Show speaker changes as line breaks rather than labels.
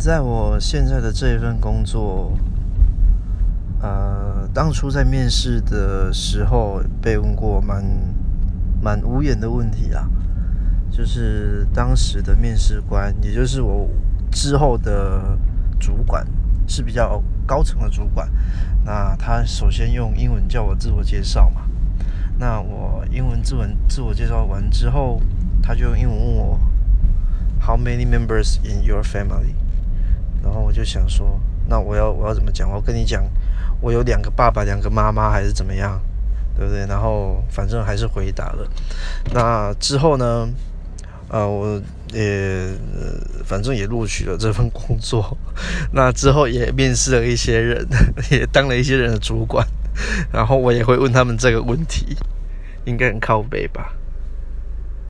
在我现在的这一份工作，呃，当初在面试的时候被问过蛮蛮无言的问题啊，就是当时的面试官，也就是我之后的主管，是比较高层的主管。那他首先用英文叫我自我介绍嘛，那我英文自文自我介绍完之后，他就用英文问我，How many members in your family？然后我就想说，那我要我要怎么讲？我要跟你讲，我有两个爸爸，两个妈妈，还是怎么样，对不对？然后反正还是回答了。那之后呢？呃，我也反正也录取了这份工作。那之后也面试了一些人，也当了一些人的主管。然后我也会问他们这个问题，应该很靠背吧？